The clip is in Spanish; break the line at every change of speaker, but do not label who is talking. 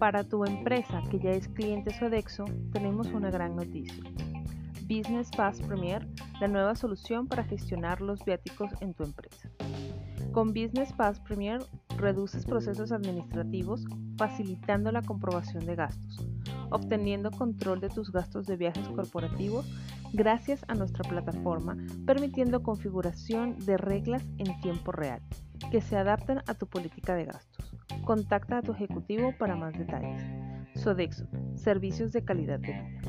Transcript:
Para tu empresa que ya es cliente Sodexo, tenemos una gran noticia. Business Pass Premier, la nueva solución para gestionar los viáticos en tu empresa. Con Business Pass Premier reduces procesos administrativos facilitando la comprobación de gastos, obteniendo control de tus gastos de viajes corporativos gracias a nuestra plataforma, permitiendo configuración de reglas en tiempo real que se adapten a tu política de gastos. Contacta a tu ejecutivo para más detalles. Sodexo, servicios de calidad de vida.